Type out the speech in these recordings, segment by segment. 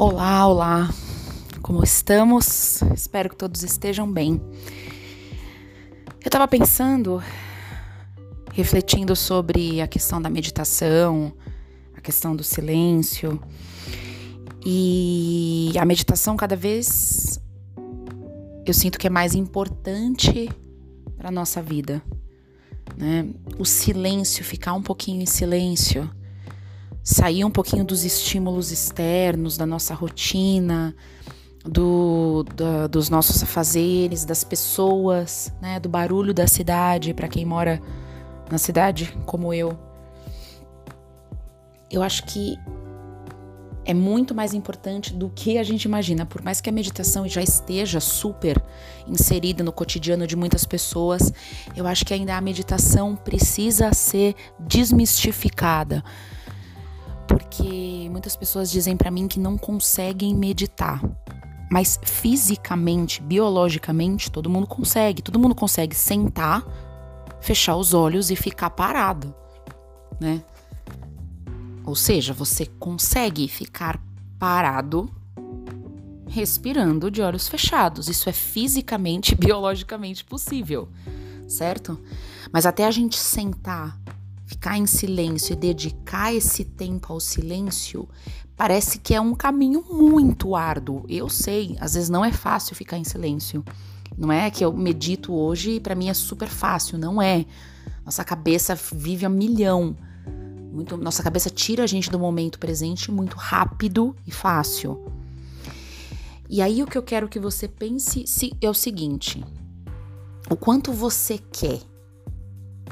Olá, olá. Como estamos? Espero que todos estejam bem. Eu estava pensando, refletindo sobre a questão da meditação, a questão do silêncio. E a meditação cada vez eu sinto que é mais importante para nossa vida, né? O silêncio, ficar um pouquinho em silêncio, sair um pouquinho dos estímulos externos, da nossa rotina, do, dos nossos afazeres, das pessoas, né, do barulho da cidade, para quem mora na cidade como eu. Eu acho que é muito mais importante do que a gente imagina. Por mais que a meditação já esteja super inserida no cotidiano de muitas pessoas, eu acho que ainda a meditação precisa ser desmistificada porque muitas pessoas dizem para mim que não conseguem meditar. Mas fisicamente, biologicamente, todo mundo consegue. Todo mundo consegue sentar, fechar os olhos e ficar parado, né? Ou seja, você consegue ficar parado respirando de olhos fechados. Isso é fisicamente, biologicamente possível, certo? Mas até a gente sentar ficar em silêncio e dedicar esse tempo ao silêncio parece que é um caminho muito árduo. Eu sei, às vezes não é fácil ficar em silêncio. Não é que eu medito hoje e para mim é super fácil, não é. Nossa cabeça vive a milhão. Muito, nossa cabeça tira a gente do momento presente muito rápido e fácil. E aí o que eu quero que você pense é o seguinte: o quanto você quer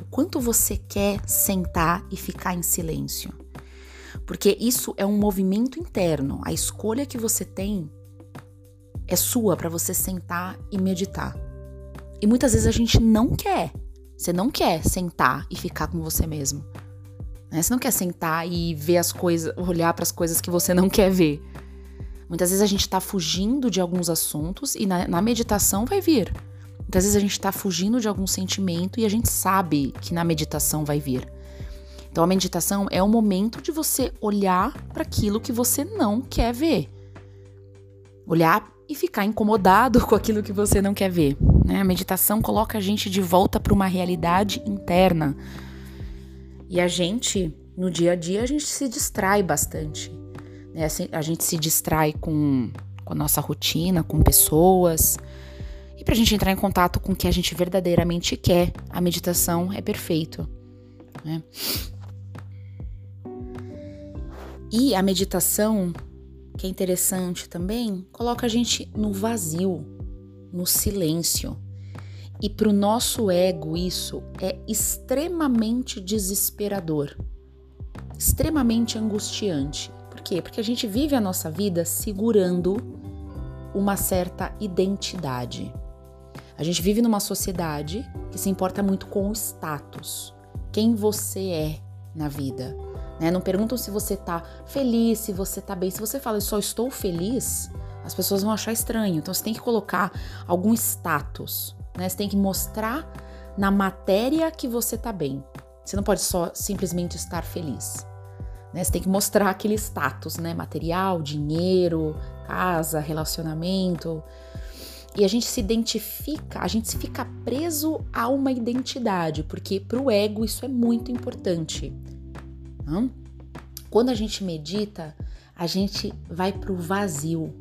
o quanto você quer sentar e ficar em silêncio. Porque isso é um movimento interno. A escolha que você tem é sua para você sentar e meditar. E muitas vezes a gente não quer. Você não quer sentar e ficar com você mesmo. Né? Você não quer sentar e ver as coisas, olhar para as coisas que você não quer ver. Muitas vezes a gente está fugindo de alguns assuntos e na, na meditação vai vir. Muitas vezes a gente está fugindo de algum sentimento e a gente sabe que na meditação vai vir. Então a meditação é o momento de você olhar para aquilo que você não quer ver. Olhar e ficar incomodado com aquilo que você não quer ver. Né? A meditação coloca a gente de volta para uma realidade interna. E a gente, no dia a dia, a gente se distrai bastante. Né? A gente se distrai com, com a nossa rotina, com pessoas para a gente entrar em contato com o que a gente verdadeiramente quer, a meditação é perfeito. Né? E a meditação, que é interessante também, coloca a gente no vazio, no silêncio. E para o nosso ego, isso é extremamente desesperador, extremamente angustiante. Por quê? Porque a gente vive a nossa vida segurando uma certa identidade. A gente vive numa sociedade que se importa muito com o status, quem você é na vida. Né? Não perguntam se você tá feliz, se você tá bem. Se você fala, eu só estou feliz, as pessoas vão achar estranho. Então você tem que colocar algum status, né? Você tem que mostrar na matéria que você tá bem. Você não pode só simplesmente estar feliz. Né? Você tem que mostrar aquele status, né? Material, dinheiro, casa, relacionamento. E a gente se identifica, a gente fica preso a uma identidade, porque para o ego isso é muito importante. Não? Quando a gente medita, a gente vai para o vazio.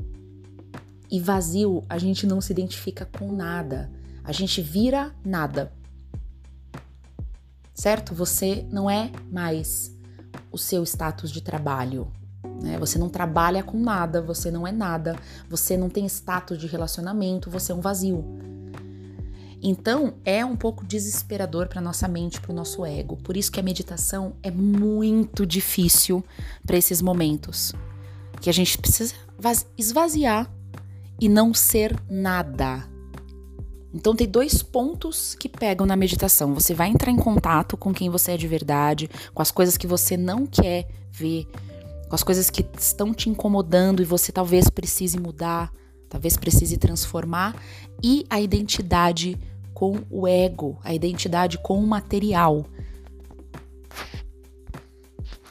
E vazio, a gente não se identifica com nada. A gente vira nada. Certo? Você não é mais o seu status de trabalho, né? Você não trabalha com nada, você não é nada, você não tem status de relacionamento, você é um vazio. Então, é um pouco desesperador para nossa mente, para o nosso ego. Por isso que a meditação é muito difícil para esses momentos, que a gente precisa esvaziar e não ser nada. Então tem dois pontos que pegam na meditação. Você vai entrar em contato com quem você é de verdade, com as coisas que você não quer ver, com as coisas que estão te incomodando e você talvez precise mudar, talvez precise transformar, e a identidade com o ego, a identidade com o material.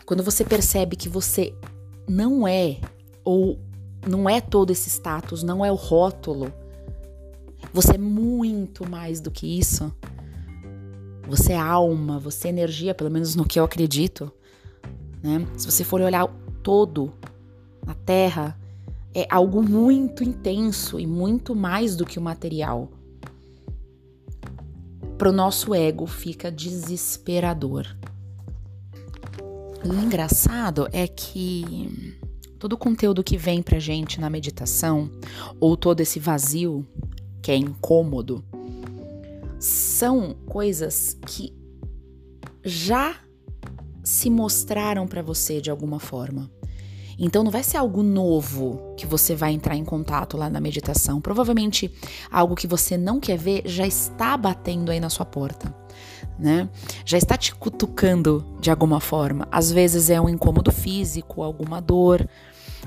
Quando você percebe que você não é ou não é todo esse status, não é o rótulo. Você é muito mais do que isso. Você é alma, você é energia, pelo menos no que eu acredito. Né? Se você for olhar todo na Terra, é algo muito intenso e muito mais do que o material. Para o nosso ego fica desesperador. O engraçado é que todo o conteúdo que vem pra gente na meditação, ou todo esse vazio que é incômodo, são coisas que já se mostraram para você de alguma forma. Então não vai ser algo novo que você vai entrar em contato lá na meditação. Provavelmente algo que você não quer ver já está batendo aí na sua porta, né? Já está te cutucando de alguma forma. Às vezes é um incômodo físico, alguma dor,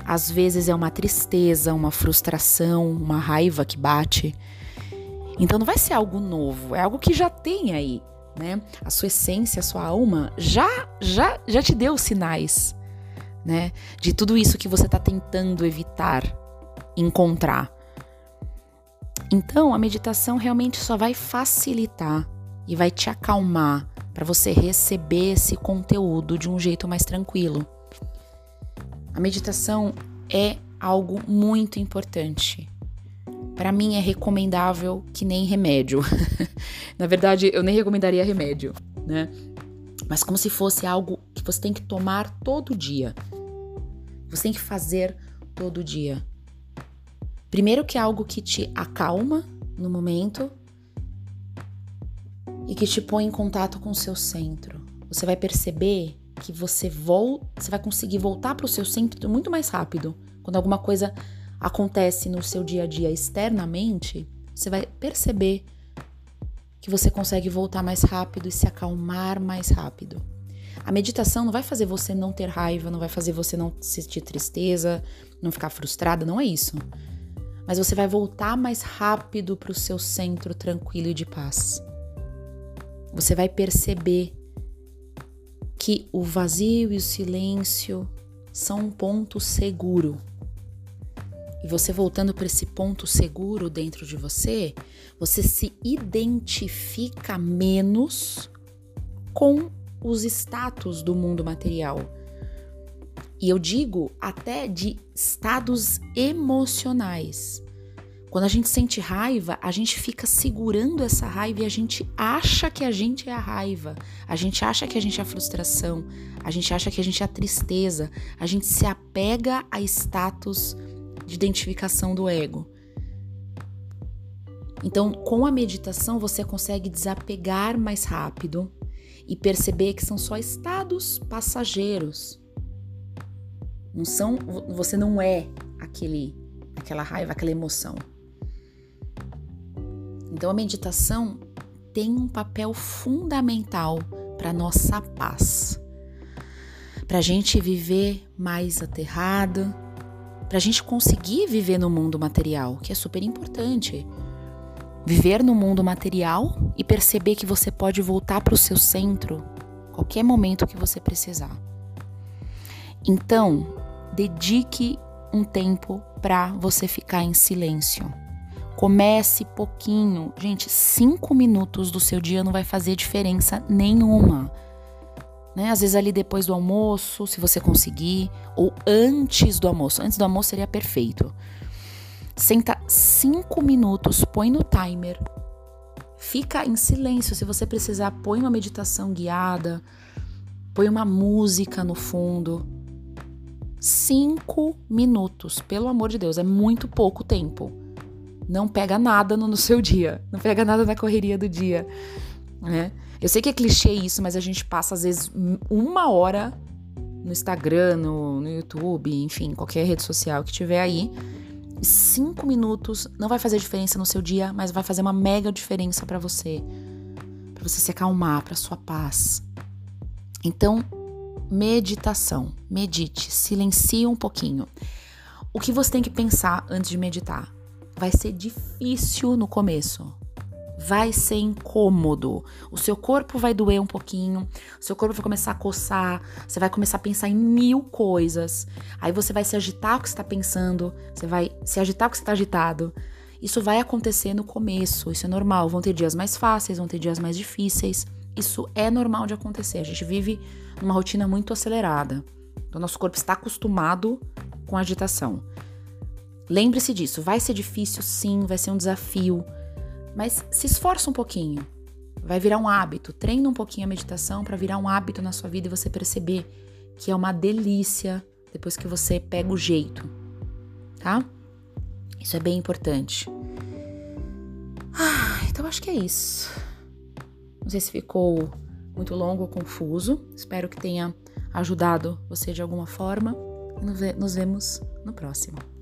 às vezes é uma tristeza, uma frustração, uma raiva que bate. Então não vai ser algo novo, é algo que já tem aí, né? A sua essência, a sua alma já já já te deu sinais, né? De tudo isso que você está tentando evitar encontrar. Então a meditação realmente só vai facilitar e vai te acalmar para você receber esse conteúdo de um jeito mais tranquilo. A meditação é algo muito importante. Para mim é recomendável que nem remédio. Na verdade, eu nem recomendaria remédio, né? Mas como se fosse algo que você tem que tomar todo dia. Você tem que fazer todo dia. Primeiro que é algo que te acalma no momento e que te põe em contato com o seu centro. Você vai perceber que você volta, você vai conseguir voltar para o seu centro muito mais rápido. Quando alguma coisa acontece no seu dia a dia externamente, você vai perceber que você consegue voltar mais rápido e se acalmar mais rápido. A meditação não vai fazer você não ter raiva, não vai fazer você não sentir tristeza, não ficar frustrada, não é isso. Mas você vai voltar mais rápido para o seu centro tranquilo e de paz. Você vai perceber que o vazio e o silêncio são um ponto seguro. E você voltando para esse ponto seguro dentro de você, você se identifica menos com os status do mundo material. E eu digo até de estados emocionais. Quando a gente sente raiva, a gente fica segurando essa raiva e a gente acha que a gente é a raiva, a gente acha que a gente é a frustração, a gente acha que a gente é a tristeza, a gente se apega a status de identificação do ego. Então, com a meditação, você consegue desapegar mais rápido e perceber que são só estados passageiros. Não são, você não é aquele, aquela raiva, aquela emoção. Então a meditação tem um papel fundamental para nossa paz, para a gente viver mais aterrado, para a gente conseguir viver no mundo material, que é super importante. Viver no mundo material e perceber que você pode voltar para o seu centro qualquer momento que você precisar. Então, dedique um tempo para você ficar em silêncio. Comece pouquinho. Gente, cinco minutos do seu dia não vai fazer diferença nenhuma. Né? Às vezes ali depois do almoço, se você conseguir, ou antes do almoço. Antes do almoço seria perfeito. Senta cinco minutos, põe no timer, fica em silêncio. Se você precisar, põe uma meditação guiada, põe uma música no fundo. Cinco minutos, pelo amor de Deus, é muito pouco tempo não pega nada no, no seu dia, não pega nada na correria do dia, né? Eu sei que é clichê isso, mas a gente passa às vezes uma hora no Instagram, no, no YouTube, enfim, qualquer rede social que tiver aí. Cinco minutos não vai fazer diferença no seu dia, mas vai fazer uma mega diferença para você, para você se acalmar, para sua paz. Então, meditação, medite, silencie um pouquinho. O que você tem que pensar antes de meditar? vai ser difícil no começo. Vai ser incômodo. O seu corpo vai doer um pouquinho, o seu corpo vai começar a coçar, você vai começar a pensar em mil coisas. Aí você vai se agitar o que está pensando, você vai se agitar o que está agitado. Isso vai acontecer no começo, isso é normal. Vão ter dias mais fáceis, vão ter dias mais difíceis. Isso é normal de acontecer. A gente vive numa rotina muito acelerada. Então, nosso corpo está acostumado com a agitação. Lembre-se disso. Vai ser difícil, sim, vai ser um desafio. Mas se esforça um pouquinho. Vai virar um hábito. Treina um pouquinho a meditação para virar um hábito na sua vida e você perceber que é uma delícia depois que você pega o jeito, tá? Isso é bem importante. Ah, então acho que é isso. Não sei se ficou muito longo ou confuso. Espero que tenha ajudado você de alguma forma. E nos vemos no próximo.